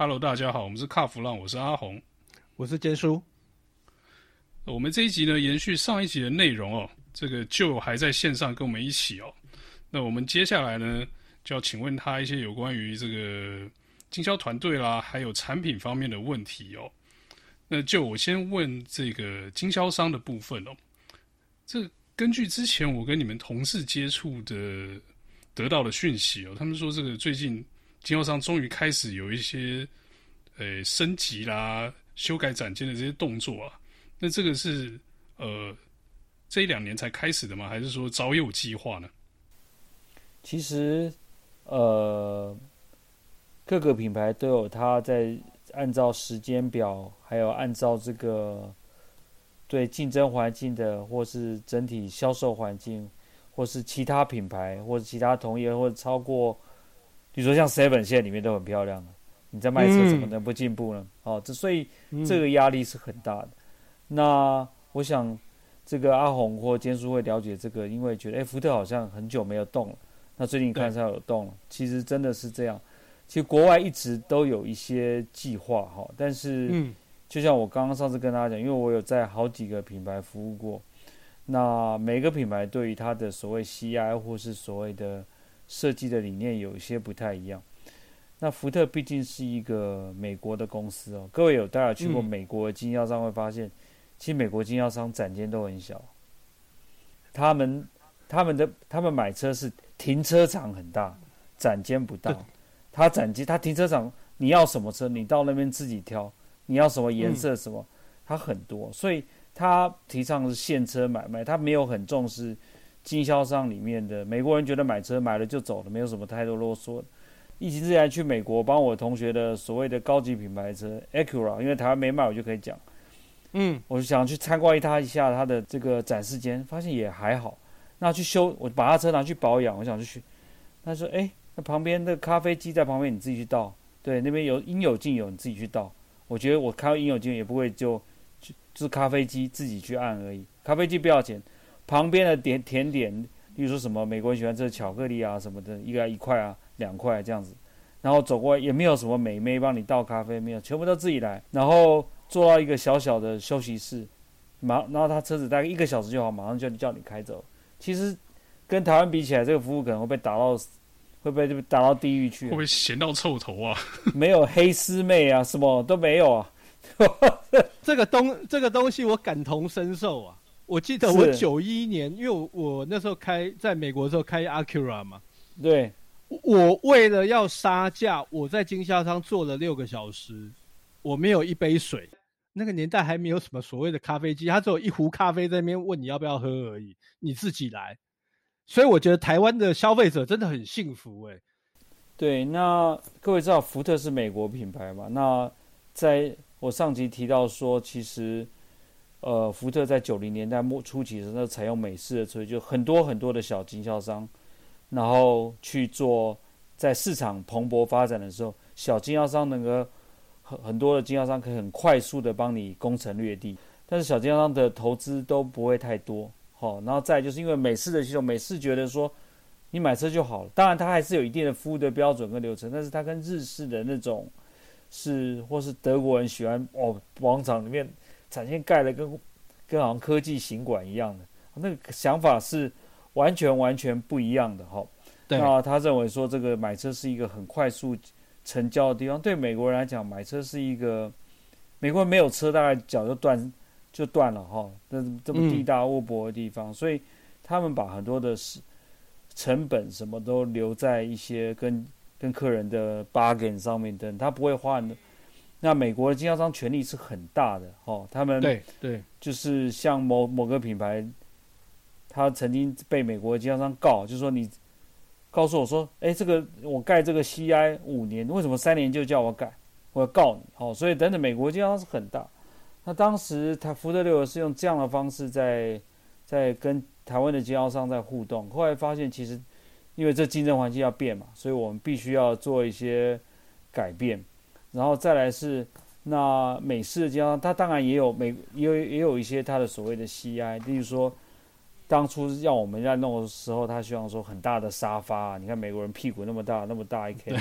Hello，大家好，我们是卡弗浪，我是阿红，我是坚叔。我们这一集呢，延续上一集的内容哦，这个 Joe 还在线上跟我们一起哦。那我们接下来呢，就要请问他一些有关于这个经销团队啦，还有产品方面的问题哦。那就我先问这个经销商的部分哦。这根据之前我跟你们同事接触的得到的讯息哦，他们说这个最近经销商终于开始有一些呃升级啦、修改展间的这些动作啊。那这个是呃这一两年才开始的吗？还是说早有计划呢？其实呃各个品牌都有它在按照时间表，还有按照这个。对竞争环境的，或是整体销售环境，或是其他品牌，或者其他同业，或者超过，比如说像 Seven 现在里面都很漂亮，你在卖车怎么能不进步呢？嗯、哦，这所以这个压力是很大的。嗯、那我想，这个阿红或坚叔会了解这个，因为觉得哎，福特好像很久没有动了，那最近看上有动了。其实真的是这样，其实国外一直都有一些计划哈，但是嗯。就像我刚刚上次跟大家讲，因为我有在好几个品牌服务过，那每个品牌对于它的所谓 CI 或是所谓的设计的理念有一些不太一样。那福特毕竟是一个美国的公司哦，各位有大家去过美国的经销商会发现，其实美国经销商展间都很小，他们他们的他们买车是停车场很大，展间不大，他展间他停车场你要什么车，你到那边自己挑。你要什么颜色什么，它很多，所以他提倡是现车买卖，他没有很重视经销商里面的美国人觉得买车买了就走了，没有什么太多啰嗦的。疫情之前去美国帮我同学的所谓的高级品牌车 Acura，因为台湾没卖，我就可以讲。嗯，我就想去参观他一下他的这个展示间，发现也还好。那去修，我把他车拿去保养，我想去。他说：“哎，那旁边的咖啡机在旁边，你自己去倒。对，那边有应有尽有，你自己去倒。”我觉得我开应有尽有也不会就就就是咖啡机自己去按而已，咖啡机不要钱，旁边的点甜点，例如说什么美国人喜欢吃巧克力啊什么的，一个一块啊两块这样子，然后走过来也没有什么美眉帮你倒咖啡，没有，全部都自己来，然后坐到一个小小的休息室，马然后他车子大概一个小时就好，马上就叫你开走。其实跟台湾比起来，这个服务可能会被打到。会不会就打到地狱去？会不会咸到臭头啊？没有黑丝妹啊，什么都没有啊。这个东这个东西我感同身受啊。我记得我九一年，因为我我那时候开在美国的时候开 Acura 嘛。对。我为了要杀价，我在经销商坐了六个小时，我没有一杯水。那个年代还没有什么所谓的咖啡机，他只有一壶咖啡在那边问你要不要喝而已，你自己来。所以我觉得台湾的消费者真的很幸福哎。对，那各位知道福特是美国品牌嘛？那在我上集提到说，其实呃，福特在九零年代末初期的时候采用美式的车，就很多很多的小经销商，然后去做在市场蓬勃发展的时候，小经销商能够很很多的经销商可以很快速的帮你攻城略地，但是小经销商的投资都不会太多。好，然后再就是因为美式的系统，美式觉得说你买车就好了。当然，它还是有一定的服务的标准跟流程，但是它跟日式的那种是，或是德国人喜欢哦，广场里面展现盖了跟跟好像科技行馆一样的那个想法是完全完全不一样的哈。对。那他认为说这个买车是一个很快速成交的地方，对美国人来讲，买车是一个美国人没有车大概脚就断。就断了哈，那这么地大物博的地方，嗯、所以他们把很多的成本什么都留在一些跟跟客人的 bargain 上面等，他不会花很多。那美国的经销商权力是很大的哦，他们对对，就是像某某个品牌，他曾经被美国的经销商告，就是说你告诉我说，哎，这个我盖这个 CI 五年，为什么三年就叫我改？我要告你，哦，所以等等，美国经销商是很大。那当时他福特六是用这样的方式在在跟台湾的经销商在互动，后来发现其实因为这竞争环境要变嘛，所以我们必须要做一些改变，然后再来是那美式的经销商，他当然也有美也有也有一些他的所谓的 CI，例如说当初要我们在弄的时候，他希望说很大的沙发，你看美国人屁股那么大那么大一 K，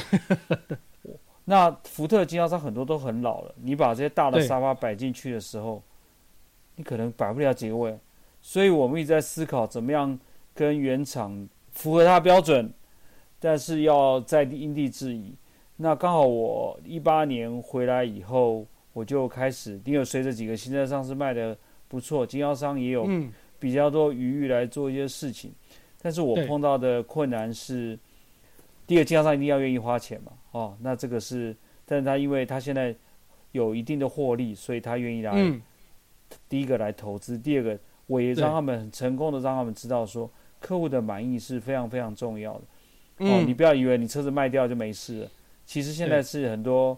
那福特经销商很多都很老了，你把这些大的沙发摆进去的时候，你可能摆不了几个位。所以我们一直在思考怎么样跟原厂符合它标准，但是要在地因地制宜。那刚好我一八年回来以后，我就开始，因为随着几个新车上市卖的不错，经销商也有比较多余裕来做一些事情。但是我碰到的困难是，第一个经销商一定要愿意花钱嘛，哦，那这个是，但是他因为他现在有一定的获利，所以他愿意来，第一个来投资，第二个我也让他们很成功的让他们知道说，客户的满意是非常非常重要的。哦，你不要以为你车子卖掉就没事了。其实现在是很多，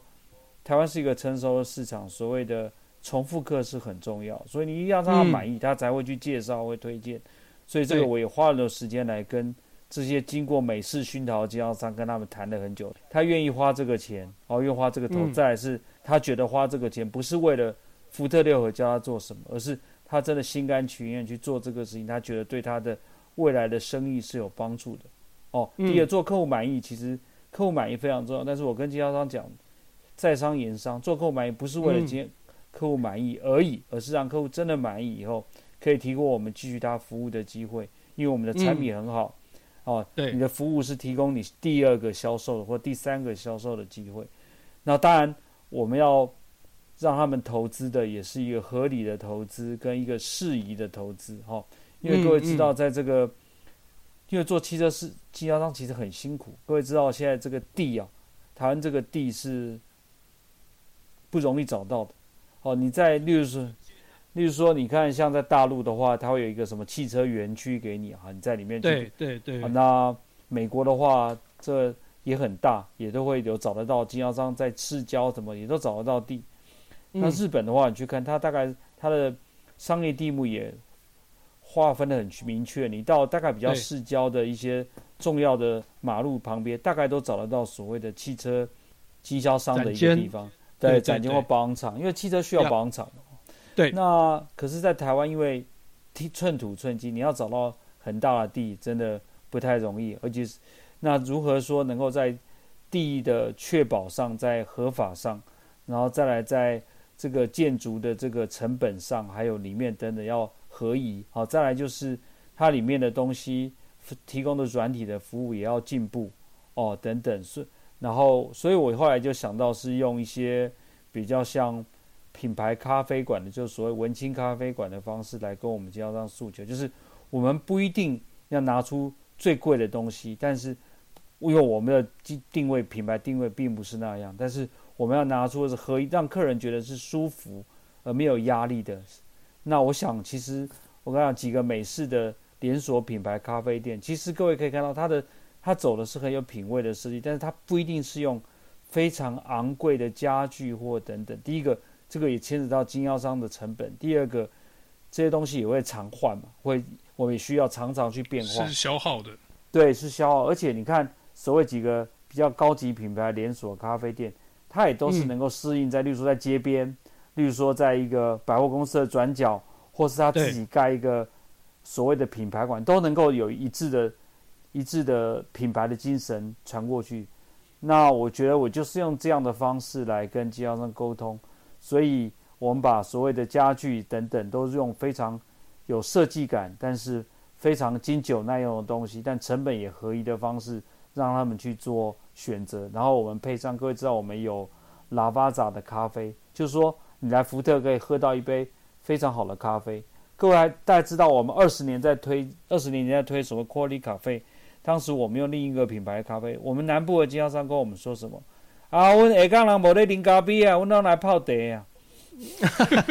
台湾是一个成熟的市场，所谓的重复客是很重要，所以你一定要让他满意，他才会去介绍、会推荐。所以这个我也花了时间来跟这些经过美式熏陶的经销商跟他们谈了很久，他愿意花这个钱，哦，愿意花这个头，再来是他觉得花这个钱不是为了福特六和教他做什么，而是他真的心甘情愿去做这个事情，他觉得对他的未来的生意是有帮助的。哦，第二做客户满意，其实。客户满意非常重要，但是我跟经销商讲，在商言商，做客户满意不是为了接客户满意而已，而是让客户真的满意以后，可以提供我们继续他服务的机会，因为我们的产品很好，嗯、哦，对，你的服务是提供你第二个销售的或第三个销售的机会。那当然，我们要让他们投资的也是一个合理的投资跟一个适宜的投资，哈、哦，因为各位知道，在这个。因为做汽车是经销商其实很辛苦，各位知道现在这个地啊，台湾这个地是不容易找到的。哦，你在例如说，例如说，你看像在大陆的话，它会有一个什么汽车园区给你啊，你在里面去。对对对。那美国的话，这也很大，也都会有找得到经销商在市郊什么也都找得到地。那日本的话，你去看它大概它的商业地目也。划分的很明确，你到大概比较市郊的一些重要的马路旁边，大概都找得到所谓的汽车经销商的一个地方，对，展间或保养厂，因为汽车需要保养厂。对，那可是，在台湾，因为寸土寸金，你要找到很大的地，真的不太容易。而且，那如何说能够在地的确保上，在合法上，然后再来在这个建筑的这个成本上，还有里面等等要。可以，好，再来就是它里面的东西提供的软体的服务也要进步哦，等等，是，然后，所以我后来就想到是用一些比较像品牌咖啡馆的，就是所谓文青咖啡馆的方式来跟我们经销商诉求，就是我们不一定要拿出最贵的东西，但是因为我们的定位品牌定位并不是那样，但是我们要拿出是可以让客人觉得是舒服而没有压力的。那我想，其实我刚刚几个美式的连锁品牌咖啡店，其实各位可以看到，它的它走的是很有品味的设计，但是它不一定是用非常昂贵的家具或等等。第一个，这个也牵扯到经销商的成本；第二个，这些东西也会常换嘛，会我们也需要常常去变化，是消耗的。对，是消耗。而且你看，所谓几个比较高级品牌连锁咖啡店，它也都是能够适应在，例如说在街边。例如说，在一个百货公司的转角，或是他自己盖一个所谓的品牌馆，都能够有一致的、一致的品牌的精神传过去。那我觉得我就是用这样的方式来跟经销商沟通，所以我们把所谓的家具等等，都是用非常有设计感，但是非常经久耐用的东西，但成本也合一的方式，让他们去做选择。然后我们配上，各位知道我们有拉巴扎的咖啡，就是说。你来福特可以喝到一杯非常好的咖啡。各位还大家知道，我们二十年在推，二十年前在推什么 Quality 咖啡？当时我们用另一个品牌的咖啡。我们南部的经销商跟我们说什么？啊，我下港人无在啉咖啡啊，我们来泡茶啊。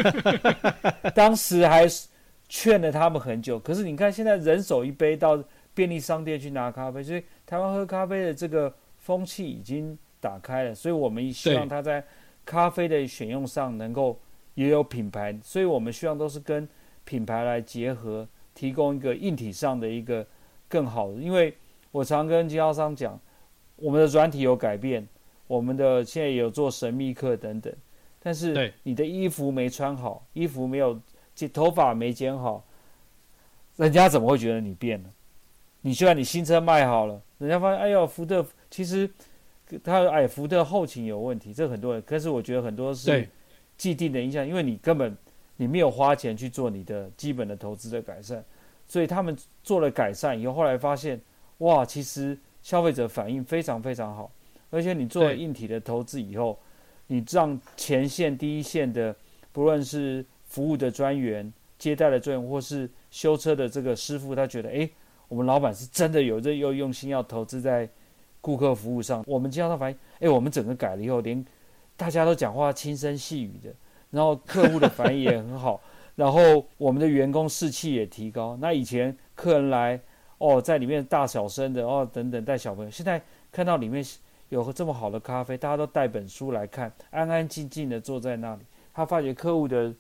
当时还劝了他们很久。可是你看，现在人手一杯到便利商店去拿咖啡，所以台湾喝咖啡的这个风气已经打开了。所以我们希望他在。咖啡的选用上能够也有品牌，所以我们希望都是跟品牌来结合，提供一个硬体上的一个更好的。因为我常跟经销商讲，我们的软体有改变，我们的现在也有做神秘客等等，但是你的衣服没穿好，衣服没有剪头发没剪好，人家怎么会觉得你变了？你虽然你新车卖好了，人家发现哎呦福特其实。他哎，福特后勤有问题，这很多人，可是我觉得很多是既定的影响，因为你根本你没有花钱去做你的基本的投资的改善，所以他们做了改善以后，后来发现哇，其实消费者反应非常非常好，而且你做了硬体的投资以后，你让前线第一线的不论是服务的专员、接待的专员，或是修车的这个师傅，他觉得哎，我们老板是真的有这又用心要投资在。顾客服务上，我们经销商反映，哎，我们整个改了以后，连大家都讲话轻声细语的，然后客户的反应也很好，然后我们的员工士气也提高。那以前客人来，哦，在里面大小声的，哦，等等带小朋友，现在看到里面有这么好的咖啡，大家都带本书来看，安安静静的坐在那里。他发觉客户的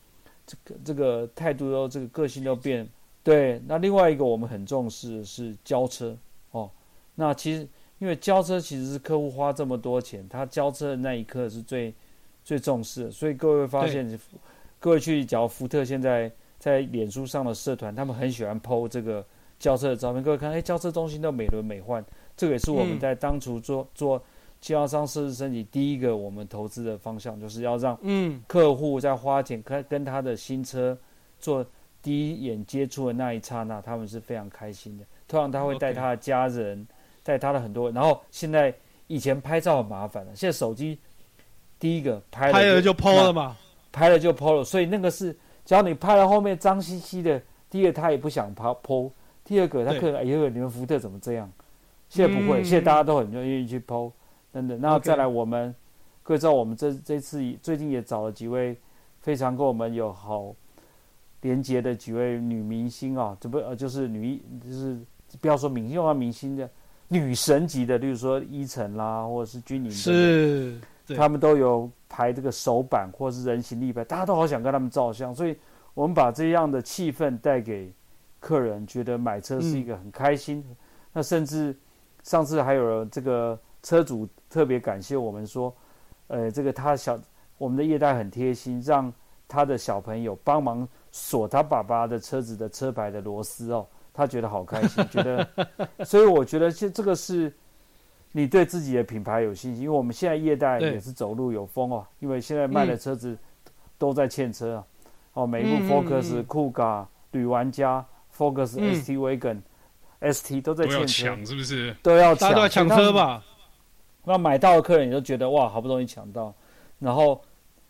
这个这个态度都这个个性都变。对，那另外一个我们很重视的是交车，哦，那其实。因为交车其实是客户花这么多钱，他交车的那一刻是最最重视的，所以各位会发现，各位去找福特现在在脸书上的社团，他们很喜欢 PO 这个交车的照片。各位看，哎，交车中心都美轮美奂，这个也是我们在当初做、嗯、做经销商设置升级第一个我们投资的方向，就是要让嗯客户在花钱跟跟他的新车做第一眼接触的那一刹那，他们是非常开心的。通常他会带他的家人。Okay. 带他的很多，然后现在以前拍照很麻烦了，现在手机第一个拍了就，拍了就 PO 了嘛，拍了就 PO 了，所以那个是只要你拍了后面脏兮兮的，第一个他也不想拍 PO，第二个他可能哎呦你们福特怎么这样？现在不会，嗯、现在大家都很愿意去 PO 等等，然后再来我们，各位知道我们这这次最近也找了几位非常跟我们有好连接的几位女明星啊，这不呃就是女就是不要说明星啊明星的。女神级的，例如说伊晨啦，或者是君宁，是，他们都有排这个手板或者是人形立牌，大家都好想跟他们照相，所以我们把这样的气氛带给客人，觉得买车是一个很开心。嗯、那甚至上次还有这个车主特别感谢我们说，呃，这个他小我们的业代很贴心，让他的小朋友帮忙锁他爸爸的车子的车牌的螺丝哦。他觉得好开心，觉得，所以我觉得这这个是你对自己的品牌有信心，因为我们现在业代也是走路有风哦，因为现在卖的车子都在欠车啊，哦，每一部 Focus、酷咖、旅玩家、Focus、ST Wagon、ST 都在欠车，抢是不是？都要抢，都要抢车吧？那买到的客人也都觉得哇，好不容易抢到，然后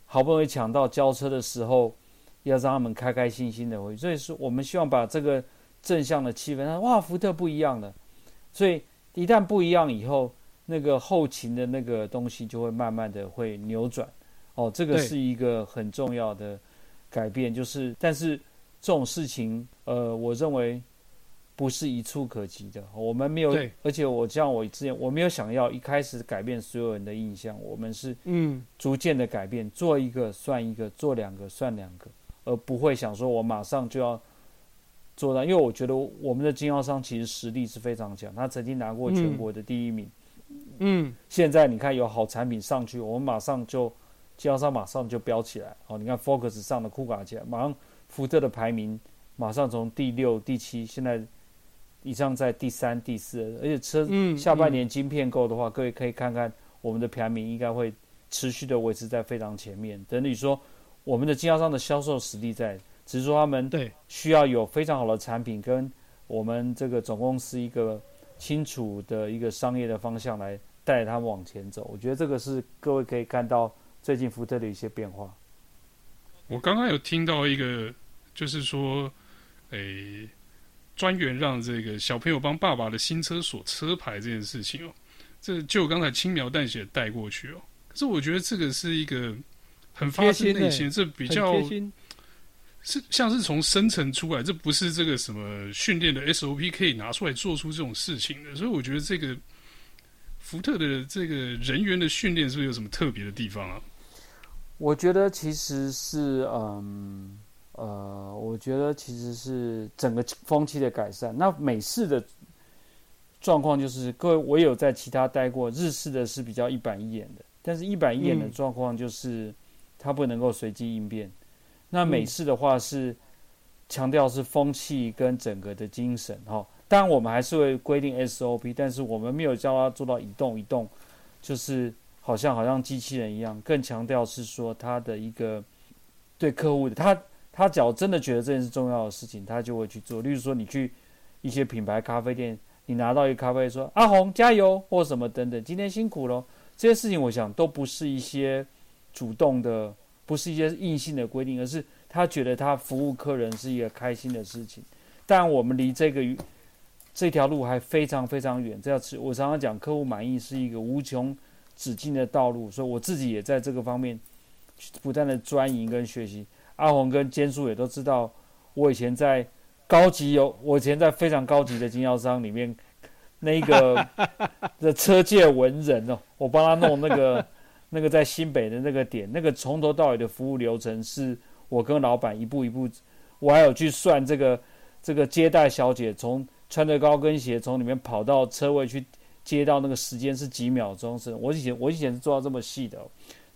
好不容易抢到交车的时候，要让他们开开心心的回去，所以说我们希望把这个。正向的气氛，他哇，福特不一样了，所以一旦不一样以后，那个后勤的那个东西就会慢慢的会扭转，哦，这个是一个很重要的改变，就是，但是这种事情，呃，我认为不是一触可及的，我们没有，而且我像我之前我没有想要一开始改变所有人的印象，我们是嗯，逐渐的改变，做一个算一个，做两个算两个，而不会想说我马上就要。做到，因为我觉得我们的经销商其实实力是非常强，他曾经拿过全国的第一名。嗯，现在你看有好产品上去，我们马上就经销商马上就飙起来。哦，你看 Focus 上的酷卡起来，马上福特的排名马上从第六、第七，现在以上在第三、第四，而且车下半年晶片够的话，各位可以看看我们的排名应该会持续的维持在非常前面。等于说，我们的经销商的销售实力在。只是说他们对需要有非常好的产品，跟我们这个总公司一个清楚的一个商业的方向来带他们往前走。我觉得这个是各位可以看到最近福特的一些变化。我刚刚有听到一个，就是说，诶，专员让这个小朋友帮爸爸的新车锁车牌这件事情哦，这就刚才轻描淡写带过去哦。可是我觉得这个是一个很发自内心，这比较。是像是从深层出来，这不是这个什么训练的 SOP 可以拿出来做出这种事情的，所以我觉得这个福特的这个人员的训练是不是有什么特别的地方啊？我觉得其实是，嗯呃，我觉得其实是整个风气的改善。那美式的状况就是，各位我有在其他待过，日式的是比较一板一眼的，但是一板一眼的状况就是它不能够随机应变。那美式的话是强调是风气跟整个的精神哈，当然我们还是会规定 SOP，但是我们没有教他做到一动一动就是好像好像机器人一样，更强调是说他的一个对客户的他他只要真的觉得这件事重要的事情，他就会去做。例如说，你去一些品牌咖啡店，你拿到一个咖啡说阿红加油或什么等等，今天辛苦了，这些事情我想都不是一些主动的，不是一些硬性的规定，而是他觉得他服务客人是一个开心的事情。但我们离这个这条路还非常非常远。这要吃，我常常讲，客户满意是一个无穷止境的道路，所以我自己也在这个方面不断的钻研跟学习。阿红跟坚叔也都知道，我以前在高级有，我以前在非常高级的经销商里面，那个的车界文人哦，我帮他弄那个那个在新北的那个点，那个从头到尾的服务流程是我跟老板一步一步，我还有去算这个这个接待小姐从穿着高跟鞋从里面跑到车位去接到那个时间是几秒钟，是我以前我以前是做到这么细的，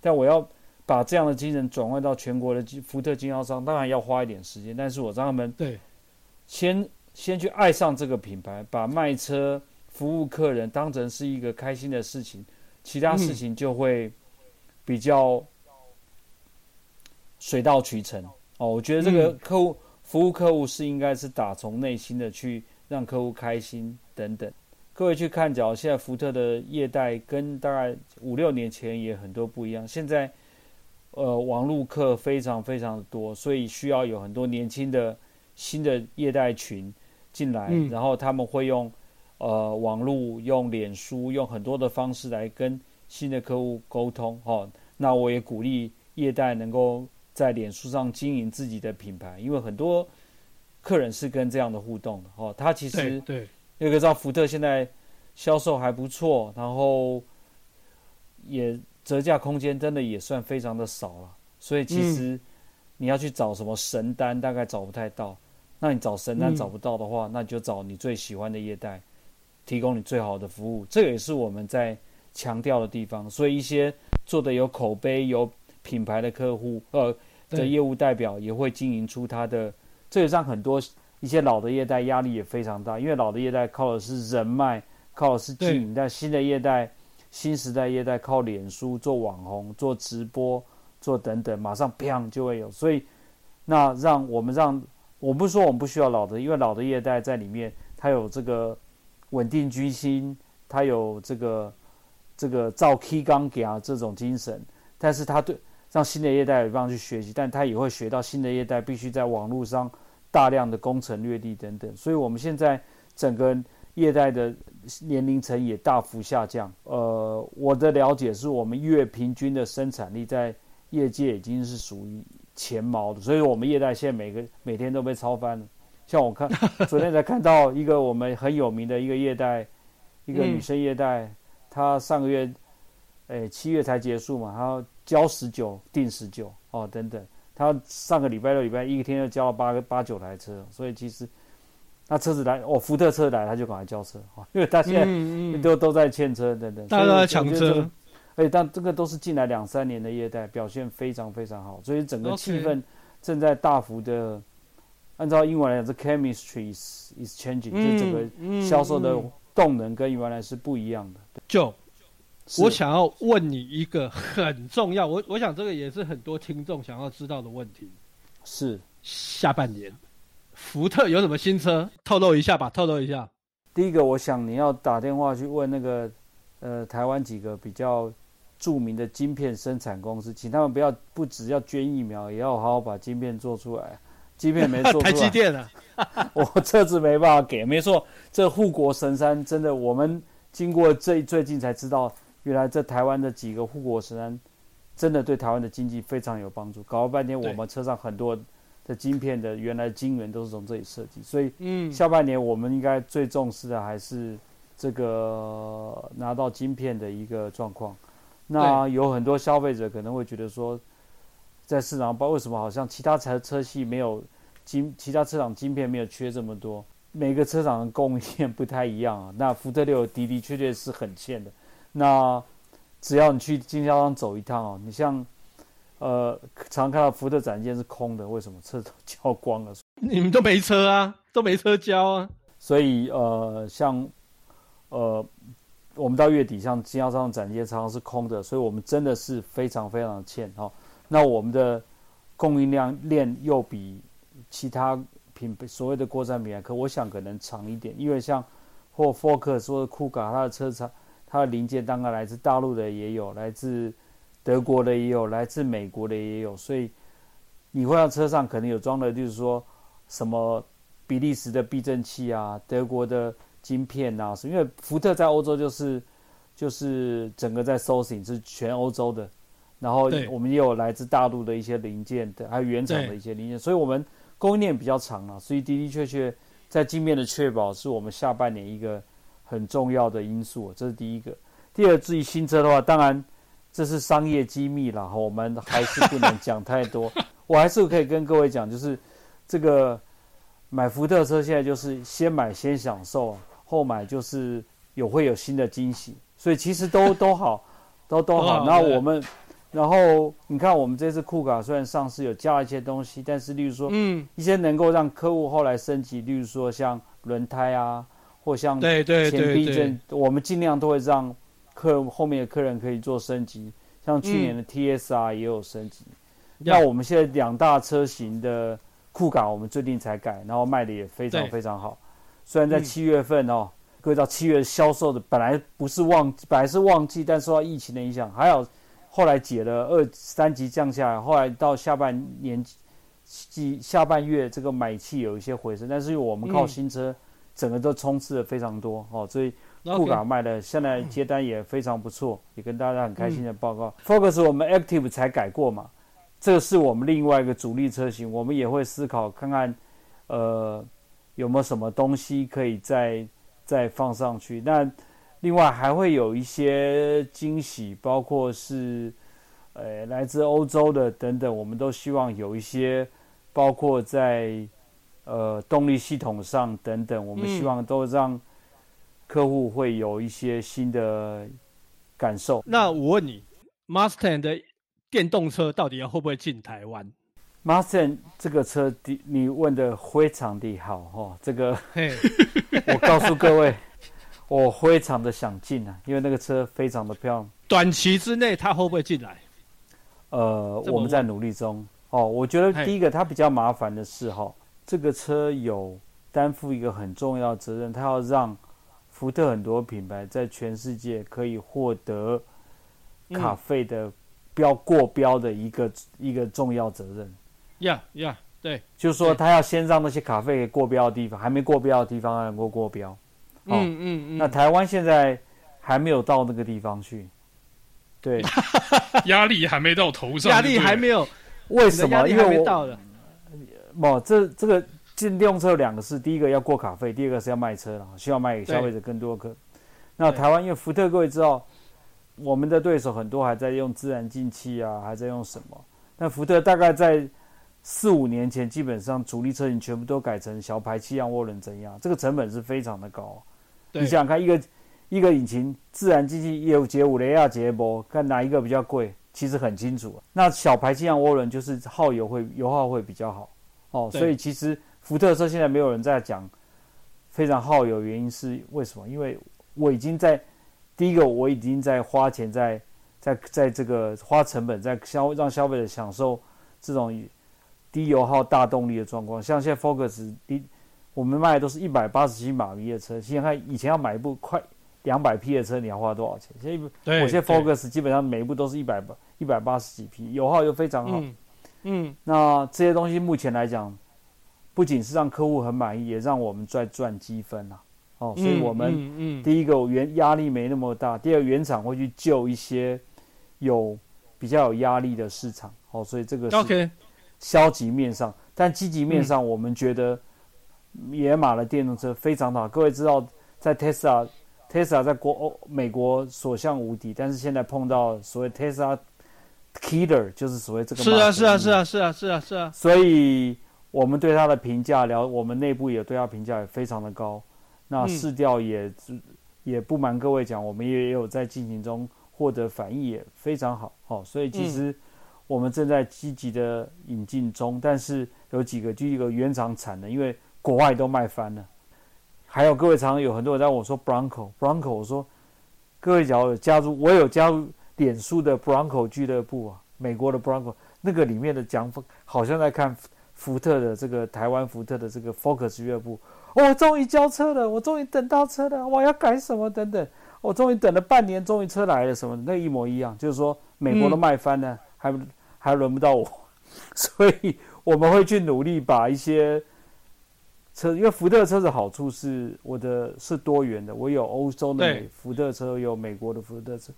但我要。把这样的精神转换到全国的福特经销商，当然要花一点时间。但是我让他们对先先去爱上这个品牌，把卖车服务客人当成是一个开心的事情，其他事情就会比较水到渠成。哦，我觉得这个客户服务客户是应该是打从内心的去让客户开心等等。各位去看，假如现在福特的业代跟大概五六年前也很多不一样，现在。呃，网络客非常非常的多，所以需要有很多年轻的新的业代群进来，嗯、然后他们会用呃网络、用脸书、用很多的方式来跟新的客户沟通。哦，那我也鼓励业代能够在脸书上经营自己的品牌，因为很多客人是跟这样的互动的。哦，他其实对，因为知道福特现在销售还不错，然后也。折价空间真的也算非常的少了，所以其实你要去找什么神单，大概找不太到。那你找神单找不到的话，那你就找你最喜欢的业代，提供你最好的服务。这个也是我们在强调的地方。所以一些做的有口碑、有品牌的客户，呃，的业务代表也会经营出他的。这也让很多一些老的业代压力也非常大，因为老的业代靠的是人脉，靠的是经营，但新的业代。新时代业代靠脸书做网红、做直播、做等等，马上砰就会有。所以，那让我们让，我不是说我们不需要老的，因为老的业代在里面，它有这个稳定军心，它有这个这个造 K 杠给啊这种精神。但是，他对让新的业代有办法去学习，但他也会学到新的业代必须在网络上大量的攻城略地等等。所以，我们现在整个。业代的年龄层也大幅下降。呃，我的了解是我们月平均的生产力在业界已经是属于前茅的，所以我们业代现在每个每天都被超翻了。像我看昨天才看到一个我们很有名的一个业代，一个女生业代，她上个月，哎，七月才结束嘛，他要交十九定十九哦等等，他上个礼拜六礼拜一,一天就交了八个八九台车，所以其实。那车子来，哦，福特车来，他就赶快交车，因为他现在都、嗯嗯、都在欠车等等，大家都在抢车。哎，但这个都是近来两三年的业代，表现非常非常好，所以整个气氛正在大幅的，按照英文来讲，这 chemistry is, is changing，、嗯、就整个销售的动能跟原来是不一样的。就，我想要问你一个很重要，我我想这个也是很多听众想要知道的问题，是下半年。福特有什么新车？透露一下吧，透露一下。第一个，我想你要打电话去问那个，呃，台湾几个比较著名的晶片生产公司，请他们不要不只要捐疫苗，也要好好把晶片做出来。晶片没做出来，台积电啊，我车子没办法给。没错，这护国神山真的，我们经过这最近才知道，原来这台湾的几个护国神山真的对台湾的经济非常有帮助。搞了半天，我们车上很多。的晶片的原来晶圆都是从这里设计，所以嗯，下半年我们应该最重视的还是这个拿到晶片的一个状况。那有很多消费者可能会觉得说，在市场包为什么好像其他车车系没有晶，其他车厂晶片没有缺这么多？每个车厂的供应链不太一样啊。那福特六的的确确是很欠的。那只要你去经销商走一趟哦，你像。呃，常看到福特展件是空的，为什么车都 交光了？你们都没车啊，都没车交啊。所以呃，像呃我们到月底像经销商展件常常是空的，所以我们真的是非常非常的欠哈。那我们的供应量链又比其他品牌所谓的国产品牌，可我想可能长一点，因为像或 Focus 或者 Kuga 它的车厂，它的零件当然来自大陆的也有，来自德国的也有，来自美国的也有，所以你会到车上可能有装的，就是说什么比利时的避震器啊，德国的。晶片啊，是因为福特在欧洲就是就是整个在 sourcing 是全欧洲的，然后我们也有来自大陆的一些零件的，还有原厂的一些零件，所以我们供应链比较长啊，所以的的确确在晶片的确保是我们下半年一个很重要的因素，这是第一个。第二，至于新车的话，当然这是商业机密了，我们还是不能讲太多。我还是可以跟各位讲，就是这个买福特车现在就是先买先享受啊。后买就是有会有新的惊喜，所以其实都都好，都都好。那我们，然后你看我们这次酷卡虽然上市有加了一些东西，但是例如说，嗯，一些能够让客户后来升级，例如说像轮胎啊，或像前避震，我们尽量都会让客后面的客人可以做升级。像去年的 TSR 也有升级。那我们现在两大车型的酷卡，我们最近才改，然后卖的也非常非常好。虽然在七月份哦，各位知道七月销售的本来不是旺，本来是旺季，但受到疫情的影响，还有后来解了二三级降下来，后来到下半年季下半月这个买气有一些回升，但是我们靠新车整个都冲刺的非常多哦，所以酷卡卖的现在接单也非常不错，也跟大家很开心的报告。Focus 我们 Active 才改过嘛，这个是我们另外一个主力车型，我们也会思考看看，呃。有没有什么东西可以再再放上去？那另外还会有一些惊喜，包括是呃来自欧洲的等等，我们都希望有一些，包括在呃动力系统上等等，我们希望都让客户会有一些新的感受。嗯、那我问你，Mustang 的电动车到底要会不会进台湾？Mustang 这个车，你问的非常的好哦。这个，我告诉各位，我非常的想进啊，因为那个车非常的漂亮。短期之内，它会不会进来？呃，我们在努力中哦。我觉得第一个，它比较麻烦的是哈，这个车有担负一个很重要的责任，它要让福特很多品牌在全世界可以获得卡费的标过标的一个一个重要责任。呀呀，对，就是说他要先让那些卡费过标的地方，还没过标的地方能够过标。嗯嗯嗯。那台湾现在还没有到那个地方去，对，压力还没到头上，压力还没有。为什么？因为我，不，这这个进电动车有两个事，第一个要过卡费，第二个是要卖车了，需要卖给消费者更多客。那台湾因为福特各位知道，我们的对手很多还在用自然进气啊，还在用什么？那福特大概在。四五年前，基本上主力车型全部都改成小排气量涡轮增压，这个成本是非常的高。对你想想看，一个一个引擎自然进气有节五雷亚节波，看哪一个比较贵？其实很清楚。那小排气量涡轮就是耗油会油耗会比较好哦，所以其实福特车现在没有人在讲非常耗油，原因是为什么？因为我已经在第一个，我已经在花钱在在在这个花成本在消让消费者享受这种。低油耗、大动力的状况，像现在 Focus，低我们卖的都是一百八十七马力的车。现在看以前要买一部快两百匹的车，你要花多少钱？现在我现在 Focus 基本上每一部都是一百八一百八十几匹，油耗又非常好。嗯，嗯那这些东西目前来讲，不仅是让客户很满意，也让我们在赚积分啊。哦，所以我们嗯，嗯第一个原压力没那么大，第二个原厂会去救一些有比较有压力的市场。哦，所以这个是。消极面上，但积极面上，我们觉得野马的电动车非常好。嗯、各位知道，在 Tesla，Tesla 在国欧美国所向无敌，但是现在碰到所谓 Tesla Killer，就是所谓这个。是啊，是啊，是啊，是啊，是啊，是啊。所以我们对它的评价，聊我们内部也对它评价也非常的高。那市调也、嗯、也不瞒各位讲，我们也有在进行中获得反应也非常好。好，所以其实。嗯我们正在积极的引进中，但是有几个，就一个原厂产的，因为国外都卖翻了。还有各位常常有很多人在问我说，Bronco，Bronco，我说各位只要加入，我有加入脸书的 Bronco 俱乐部啊，美国的 Bronco 那个里面的讲法，好像在看福特的这个台湾福特的这个 Focus 俱乐部。我、哦、终于交车了，我终于等到车了，我要改什么等等。我终于等了半年，终于车来了，什么那一模一样，就是说美国都卖翻了，还还轮不到我，所以我们会去努力把一些车，因为福特车的好处是我的是多元的，我有欧洲的福特车，有美国的福特车。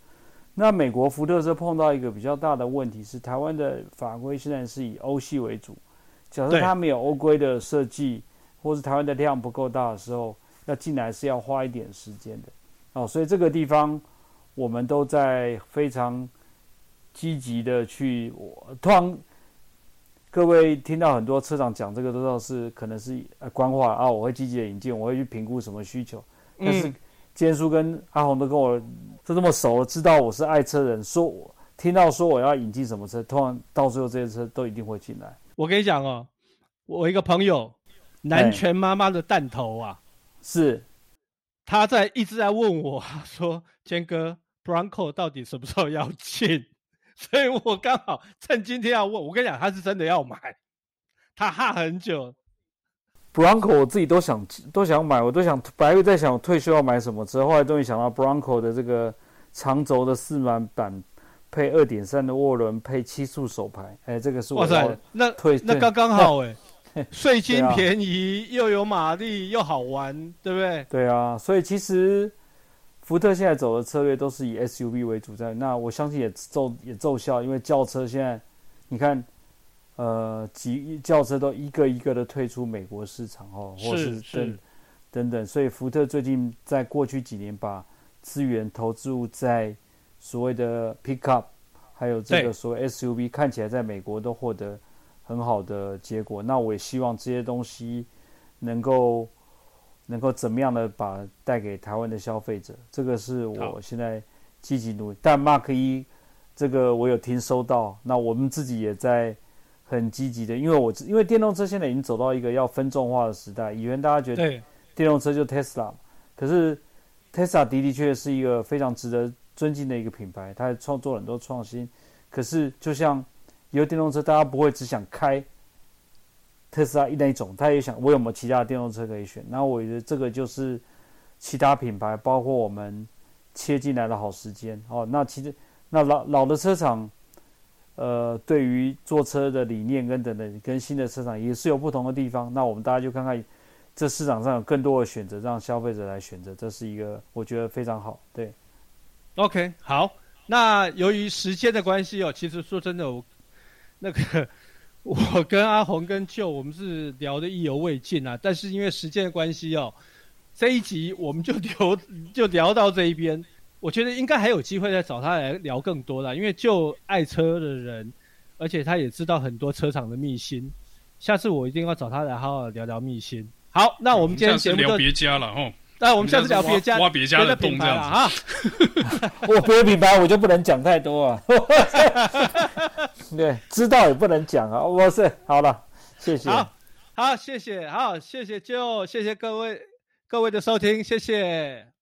那美国福特车碰到一个比较大的问题是，台湾的法规现在是以欧系为主，假设它没有欧规的设计，或是台湾的量不够大的时候，要进来是要花一点时间的。哦，所以这个地方我们都在非常积极的去。我通常各位听到很多车长讲这个，都知道是可能是呃官话啊。我会积极的引进，我会去评估什么需求。但是坚叔跟阿红都跟我都这么熟了，知道我是爱车人，说我听到说我要引进什么车，通常到最后这些车都一定会进来。我跟你讲哦，我一个朋友南拳妈妈的弹头啊，是。他在一直在问我 说：“坚哥，Bronco 到底什么时候要进？” 所以我刚好趁今天要问。我跟你讲，他是真的要买，他哈很久。Bronco 我自己都想都想买，我都想本来在想我退休要买什么车，后来终于想到 Bronco 的这个长轴的四门版，配二点三的涡轮，配七速手排。哎，这个是我哇塞，那退那刚刚好哎。税金便宜，啊、又有马力，又好玩，对不对？对啊，所以其实福特现在走的策略都是以 SUV 为主，战那我相信也奏也奏效，因为轿车现在你看，呃，几轿车都一个一个的退出美国市场哦，或是等等等，所以福特最近在过去几年把资源投注在所谓的 Pickup，还有这个所谓 SUV，看起来在美国都获得。很好的结果，那我也希望这些东西能够能够怎么样的把带给台湾的消费者，这个是我现在积极努力。但 Mark 一这个我有听收到，那我们自己也在很积极的，因为我因为电动车现在已经走到一个要分众化的时代，以前大家觉得电动车就 Tesla，对可是 Tesla 的的确确是一个非常值得尊敬的一个品牌，它创作了很多创新，可是就像。有电动车，大家不会只想开特斯拉一那一种，他也想我有没有其他电动车可以选。那我觉得这个就是其他品牌，包括我们切进来的好时间哦。那其实那老老的车厂，呃，对于做车的理念跟等等，跟新的车厂也是有不同的地方。那我们大家就看看这市场上有更多的选择，让消费者来选择，这是一个我觉得非常好。对，OK，好。那由于时间的关系哦，其实说真的我。那个，我跟阿红跟舅，我们是聊的意犹未尽啊。但是因为时间的关系哦，这一集我们就聊就聊到这一边。我觉得应该还有机会再找他来聊更多的，因为就爱车的人，而且他也知道很多车厂的秘辛。下次我一定要找他来好好聊聊秘辛。好，那我们今天节目就聊别家了哦。那我们下次聊别家挖别家的洞这样子啊。我别的品牌 我就不能讲太多啊。对，知道也不能讲啊。我是好了，谢谢。好，好，谢谢，好，谢谢，就谢谢各位各位的收听，谢谢。